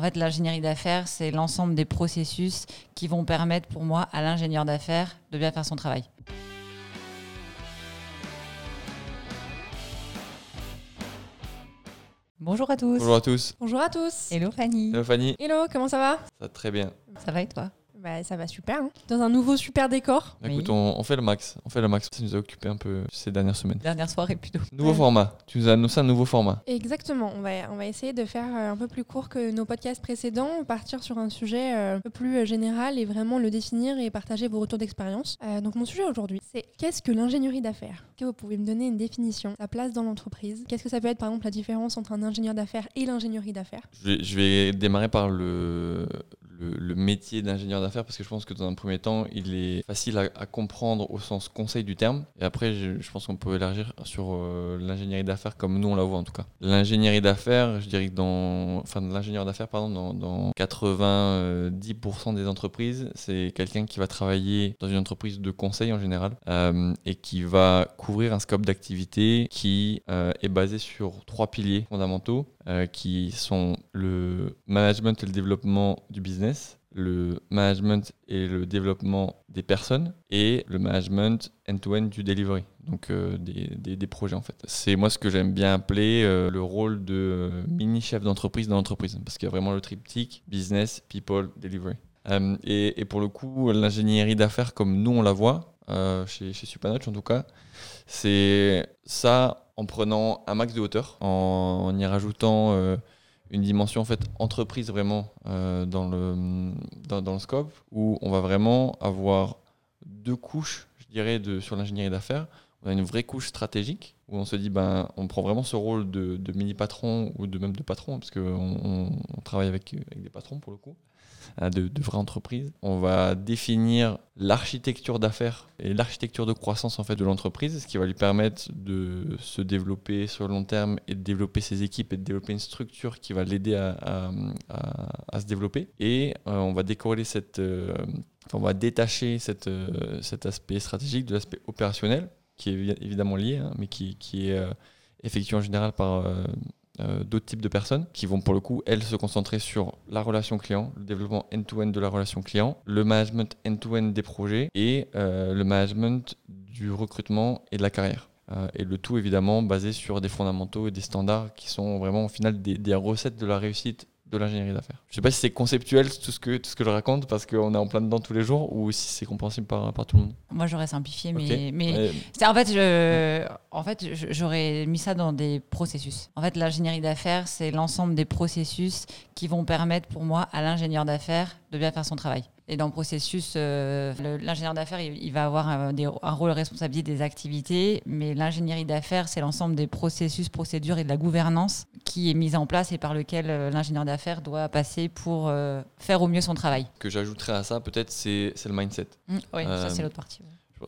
En fait, l'ingénierie d'affaires, c'est l'ensemble des processus qui vont permettre pour moi à l'ingénieur d'affaires de bien faire son travail. Bonjour à tous. Bonjour à tous. Bonjour à tous. Hello Fanny. Hello Fanny. Hello, comment ça va? Ça va très bien. Ça va et toi? Bah, ça va super. Hein. Dans un nouveau super décor. Bah, écoute, on, on, fait le max. On fait le max. Ça nous a occupé un peu ces dernières semaines. Dernière soirée plutôt. Nouveau format. Tu nous as annoncé un nouveau format. Exactement. On va, on va essayer de faire euh, un peu plus court que nos podcasts précédents, partir sur un sujet euh, un peu plus euh, général et vraiment le définir et partager vos retours d'expérience. Euh, donc mon sujet aujourd'hui, c'est qu'est-ce que l'ingénierie d'affaires? Que vous pouvez me donner une définition, la place dans l'entreprise? Qu'est-ce que ça peut être par exemple la différence entre un ingénieur d'affaires et l'ingénierie d'affaires? Je vais, je vais démarrer par le, le, métier d'ingénieur d'affaires parce que je pense que dans un premier temps, il est facile à, comprendre au sens conseil du terme. Et après, je, pense qu'on peut élargir sur euh, l'ingénierie d'affaires comme nous on la voit en tout cas. L'ingénierie d'affaires, je dirais que dans, enfin l'ingénieur d'affaires pardon, dans, dans 90% des entreprises, c'est quelqu'un qui va travailler dans une entreprise de conseil en général euh, et qui va couvrir un scope d'activité qui euh, est basé sur trois piliers fondamentaux qui sont le management et le développement du business, le management et le développement des personnes et le management end-to-end du delivery, donc euh, des, des, projets en fait. C'est moi ce que j'aime bien appeler euh, le rôle de euh, mini chef d'entreprise dans l'entreprise, parce qu'il y a vraiment le triptyque business, people, delivery. Euh, et, et, pour le coup, l'ingénierie d'affaires comme nous on la voit, chez, chez en tout cas, c'est ça en prenant un max de hauteur, en, en y rajoutant une dimension en fait entreprise vraiment euh, dans, le, dans, le scope où on va vraiment avoir deux couches, je dirais, de, sur l'ingénierie d'affaires. On a une vraie couche stratégique où on se dit ben on prend vraiment ce rôle de, mini patron ou de même de patron parce qu'on on, on travaille avec, avec des patrons pour le coup de, de vraies entreprises. On va définir l'architecture d'affaires et l'architecture de croissance en fait de l'entreprise, ce qui va lui permettre de se développer sur le long terme et de développer ses équipes et de développer une structure qui va l'aider à, se développer. Et euh, on va décorréler cette, euh, on va détacher cette, euh, cet aspect stratégique de l'aspect opérationnel, qui est évidemment lié, hein, mais qui, qui est euh, effectué en général par euh, d'autres types de personnes qui vont pour le coup, elles, se concentrer sur la relation client, le développement end-to-end -end de la relation client, le management end-to-end -end des projets et euh, le management du recrutement et de la carrière. Euh, et le tout évidemment basé sur des fondamentaux et des standards qui sont vraiment au final des recettes de la réussite de l'ingénierie d'affaires. Je sais pas si c'est conceptuel tout ce que tout ce que je raconte parce qu'on est en plein dedans tous les jours ou si c'est compréhensible par, par tout le monde. Moi j'aurais simplifié mais okay. mais ouais. en fait je en fait j'aurais mis ça dans des processus. En fait l'ingénierie d'affaires c'est l'ensemble des processus qui vont permettre pour moi à l'ingénieur d'affaires de bien faire son travail. Et dans le processus, euh, l'ingénieur d'affaires, il, il, va avoir un, des, un rôle responsabilité des activités, mais l'ingénierie d'affaires, c'est l'ensemble des processus, procédures et de la gouvernance qui est mise en place et par lequel euh, l'ingénieur d'affaires doit passer pour euh, faire au mieux son travail. Ce que j'ajouterais à ça, peut-être, c'est le mindset. Mmh, oui, ça c'est l'autre partie.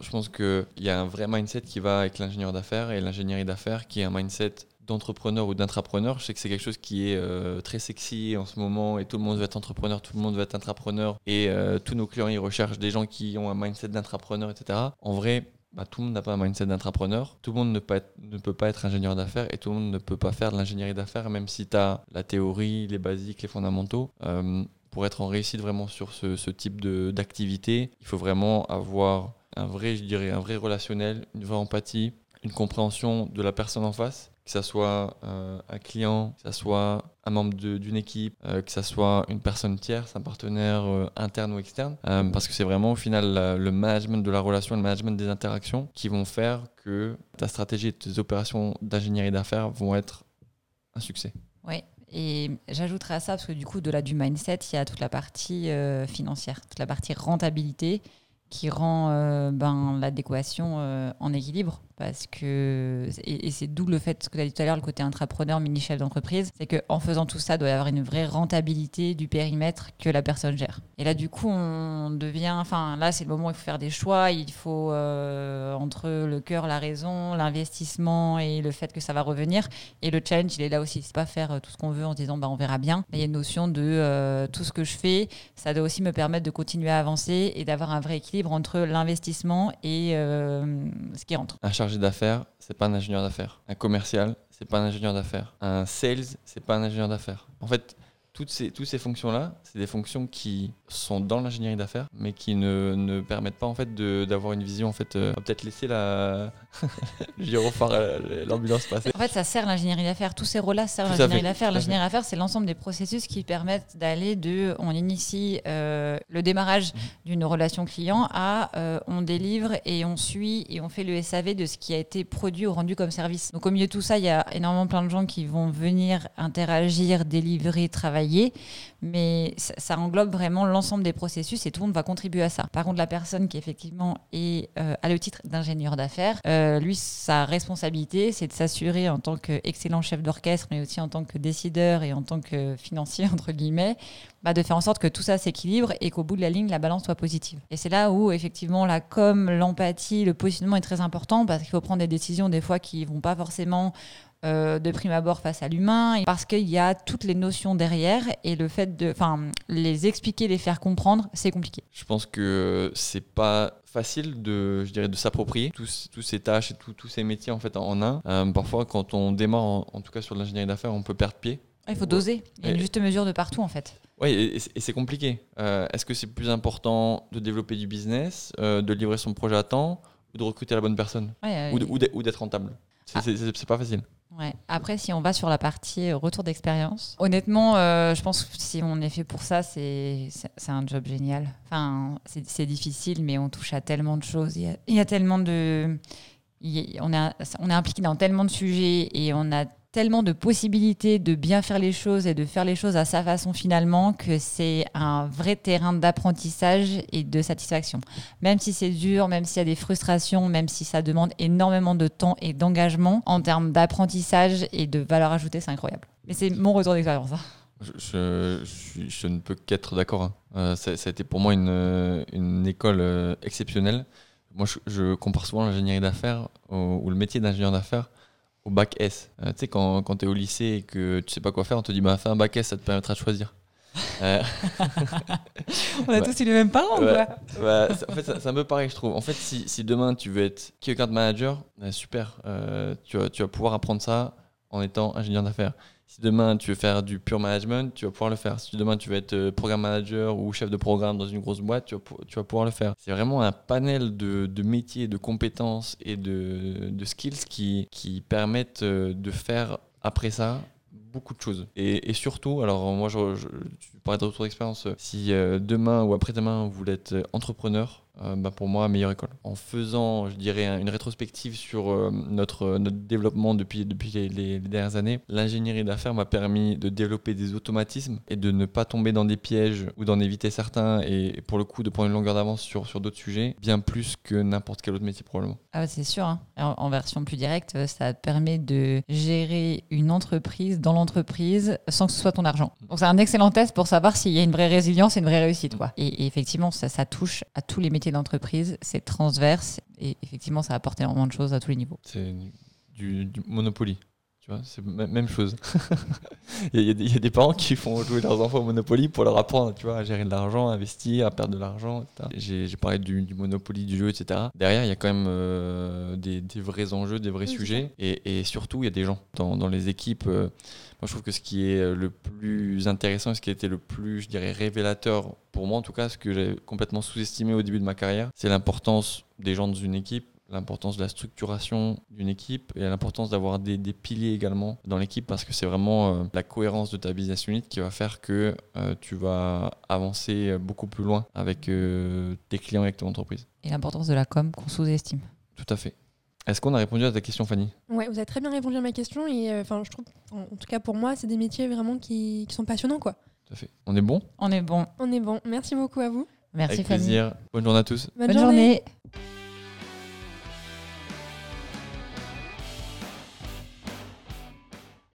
Je pense qu'il y a un vrai mindset qui va avec l'ingénieur d'affaires et l'ingénierie d'affaires qui est un mindset d'entrepreneur ou d'intrapreneur. Je sais que c'est quelque chose qui est euh, très sexy en ce moment et tout le monde veut être entrepreneur, tout le monde veut être intrapreneur et euh, tous nos clients ils recherchent des gens qui ont un mindset d'intrapreneur, etc. En vrai, bah, tout le monde n'a pas un mindset d'intrapreneur, tout le monde ne peut, pas être ingénieur d'affaires et tout le monde ne peut pas faire de l'ingénierie d'affaires même si tu as la théorie, les basiques, les fondamentaux. Euh, pour être en réussite vraiment sur ce, ce type d'activité, il faut vraiment avoir un vrai, je dirais, un vrai relationnel, une vraie empathie, une compréhension de la personne en face que ça soit euh, un client, que ça soit un membre d'une équipe, euh, que ça soit une personne tierce, un partenaire euh, interne ou externe, parce que c'est vraiment au final le management de la relation, le management des interactions qui vont faire que ta stratégie et tes opérations d'ingénierie d'affaires vont être un succès. Oui, et j'ajouterai à ça, parce que du coup, de-delà du mindset, il y a toute la partie financière, toute la partie rentabilité qui rend ben, l'adéquation en équilibre parce que et, c'est d'où le fait ce que tu as dit tout à l'heure le côté intrapreneur mini chef d'entreprise c'est que en faisant tout ça doit y avoir une vraie rentabilité du périmètre que la personne gère. Et là du coup on devient enfin là c'est le moment où il faut faire des choix. Il faut euh, entre le cœur la raison l'investissement et le fait que ça va revenir. Et le challenge il est là aussi. C'est pas faire tout ce qu'on veut en se disant bah on verra bien. Il y a une notion de euh, tout ce que je fais ça doit aussi me permettre de continuer à avancer et d'avoir un vrai équilibre entre l'investissement et euh, ce qui rentre chargé d'affaires, c'est pas un ingénieur d'affaires. Un commercial, c'est pas un ingénieur d'affaires. Un sales, c'est pas un ingénieur d'affaires. En fait, toutes ces, toutes ces fonctions-là, c'est des fonctions qui sont dans l'ingénierie d'affaires, mais qui ne, ne permettent pas en fait d'avoir une vision. En fait, euh, on va peut-être laisser la le gyrophare, euh, l'ambulance passer. En fait, ça sert l'ingénierie d'affaires. Tous ces rôles-là servent l'ingénierie d'affaires. L'ingénierie d'affaires, c'est l'ensemble des processus qui permettent d'aller de on initie euh, le démarrage Mhm. d'une relation client à euh, on délivre et on suit et on fait le SAV de ce qui a été produit ou rendu comme service. Donc au milieu de tout ça, il y a énormément plein de gens qui vont venir interagir, délivrer, travailler, mais ça, englobe vraiment l'ensemble des processus et tout le monde va contribuer à ça. Par contre, la personne qui effectivement est euh, a le titre d'ingénieur d'affaires, euh, lui, sa responsabilité, c'est de s'assurer en tant qu'excellent chef d'orchestre, mais aussi en tant que décideur et en tant que financier, entre guillemets, bah, de faire en sorte que tout ça s'équilibre et qu'au bout de la ligne, la balance soit positive. Et c'est là où, effectivement, la com, l'empathie, le positionnement est très important parce qu'il faut prendre des décisions des fois qui vont pas forcément euh, de prime abord face à l'humain, parce qu'il y a toutes les notions derrière et le fait de, enfin, les expliquer, les faire comprendre, c'est compliqué. Je pense que c'est pas facile de, je dirais, de s'approprier tous, tous ces tâches et tous- ces métiers en fait en un. Euh, parfois, quand on démarre, en, en tout cas sur l'ingénierie d'affaires, on peut perdre pied. Il faut doser. Il y a une juste mesure de partout, en fait. Oui, et, c'est- compliqué. Euh, Est-ce que c'est plus important de développer du business, euh, de livrer son projet à temps, ou de recruter la bonne personne, Ouais, ou d'être rentable? C'est Ah. c'est pas facile. Ouais. Après, si on va sur la partie euh, retour d'expérience, honnêtement, euh, je pense que si on est fait pour ça, c'est un job génial. Enfin, c'est difficile, mais on touche à tellement de choses. Il y a, tellement de. on, est, on est impliqué dans tellement de sujets et on a tellement de possibilités de bien faire les choses et de faire les choses à sa façon finalement que c'est un vrai terrain d'apprentissage et de satisfaction. Même si c'est dur, même s'il y a des frustrations, même si ça demande énormément de temps et d'engagement, en termes d'apprentissage et de valeur ajoutée, c'est incroyable. Mais c'est mon retour d'expérience. hein. Je, ne peux qu'être d'accord. hein. Euh, ça, a été pour moi une, euh, une école euh, exceptionnelle. Moi, je, je compare souvent l'ingénierie d'affaires ou le métier d'ingénieur d'affaires au bac S. Euh, tu sais, quand, quand tu es au lycée et que tu sais pas quoi faire, on te dit bah, fais un bac S, ça te permettra de choisir. Euh, On a tous eu les mêmes parents, quoi. bah, en fait, c'est un peu pareil, je trouve. En fait, si, si demain tu veux être key account manager, euh, super. Euh, tu, vas, tu vas pouvoir apprendre ça en étant ingénieur d'affaires. Si demain tu veux faire du pure management, tu vas pouvoir le faire. Si demain tu veux être euh, programme manager ou chef de programme dans une grosse boîte, tu vas, pouvoir le faire. C'est vraiment un panel de, de métiers, de compétences et de, de skills qui, qui permettent euh, de faire après ça beaucoup de choses. Et, surtout, alors moi je, je, tu parlais de retour d'expérience, euh, si demain ou après-demain vous voulez être entrepreneur, euh, bah pour moi, meilleure école. En faisant, je dirais, un- une rétrospective sur euh, notre, euh, notre développement depuis, depuis les, dernières années, l'ingénierie d'affaires m'a permis de développer des automatismes et de ne pas tomber dans des pièges ou d'en éviter certains et pour le coup de prendre une longueur d'avance sur, sur d'autres sujets, bien plus que n'importe quel autre métier probablement. Ah ouais, c'est sûr. hein. En, version plus directe, ça permet de gérer une entreprise dans l'entreprise sans que ce soit ton argent. Donc c'est un excellent test pour savoir s'il y a une vraie résilience et une vraie réussite. Quoi. Et, et effectivement, ça, ça touche à tous les métiers d'entreprise, c'est transverse et effectivement, ça apporte énormément de choses à tous les niveaux. C'est du, du Monopoly. Tu vois, c'est la même chose. il, y y a des- il y a des parents qui font jouer leurs enfants au Monopoly pour leur apprendre tu vois, à gérer de l'argent, à investir, à perdre de l'argent. J'ai j'ai parlé du, du Monopoly, du jeu, etc. Derrière, il y a quand même euh, des, des vrais enjeux, des vrais Oui, sujets. Et, et surtout, il y a des gens dans, dans les équipes. euh, moi, je trouve que ce qui est le plus intéressant, ce qui a été le plus, je dirais, révélateur pour moi, en tout cas, ce que j'ai complètement sous-estimé au début de ma carrière, c'est l'importance des gens dans une équipe, l'importance de la structuration d'une équipe et l'importance d'avoir des, des piliers également dans l'équipe parce que c'est vraiment euh, la cohérence de ta business unit qui va faire que euh, tu vas avancer beaucoup plus loin avec euh, tes clients et avec ton entreprise. Et l'importance de la com qu'on sous-estime. Tout à fait. Est-ce qu'on a répondu à ta question, Fanny? Ouais, vous avez très bien répondu à ma question et euh, enfin, je trouve, en, en tout cas pour moi, c'est des métiers vraiment qui, qui sont passionnants quoi. Tout à fait. On est bon? On est bon. On est bon. Merci beaucoup à vous. Merci Avec Fanny. plaisir. Bonne journée à tous. Bonne, Bonne journée.